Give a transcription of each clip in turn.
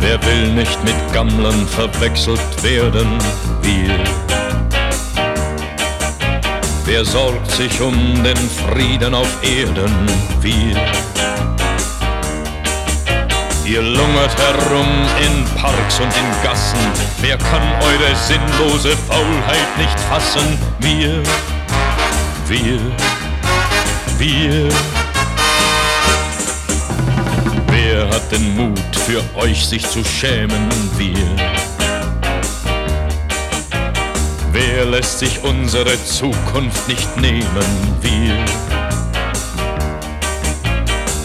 Wer will nicht mit Gammlern verwechselt werden? Wir. Wer sorgt sich um den Frieden auf Erden? Wir. Ihr lungert herum in Parks und in Gassen. Wer kann eure sinnlose Faulheit nicht fassen? Wir, wir, wir. Den Mut, für euch sich zu schämen? Wir. Wer lässt sich unsere Zukunft nicht nehmen? Wir.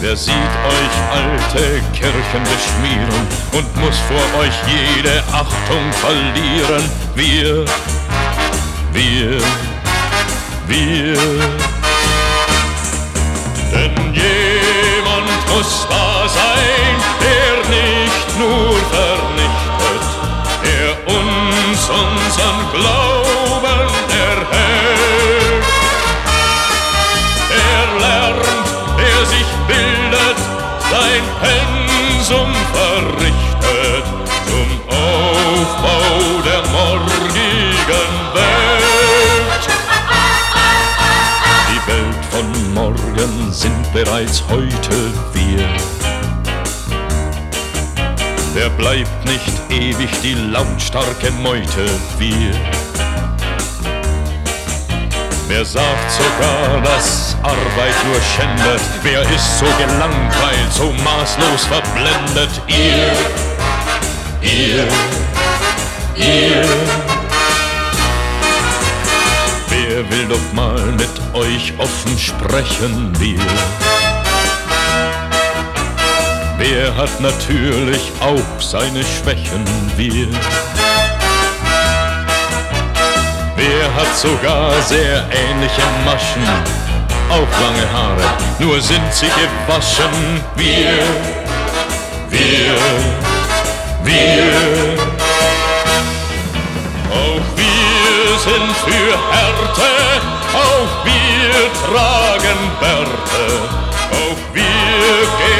Wer sieht euch alte Kirchen beschmieren und muss vor euch jede Achtung verlieren? Wir, wir, wir. Verrichtet zum Aufbau der morgigen Welt. Die Welt von morgen sind bereits heute wir. Wer bleibt nicht ewig die lautstarke Meute? Wir. Wer sagt sogar, dass Arbeit nur schändet? Wer ist so gelangweilt, so maßlos verblendet? Ihr, ihr, ihr. Wer will doch mal mit euch offen sprechen? Wir. Wer hat natürlich auch seine Schwächen? Wir. Hat sogar sehr ähnliche Maschen? Auch lange Haare, nur sind sie gewaschen. Wir, wir, wir. Auch wir sind für Härte, auch wir tragen Bärte, auch wir gehen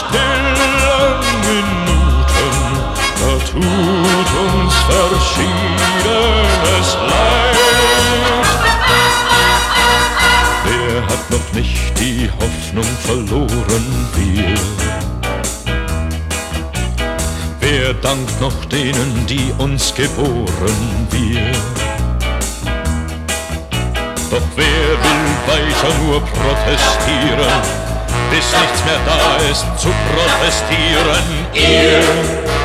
stillen Minuten, da tut uns verschiedenes leid. Wer hat noch nicht die Hoffnung verloren? Wir. Wer dankt noch denen, die uns geboren? Wir. Doch wer will weiter nur protestieren, bis nichts mehr da ist zu protestieren? Ihr.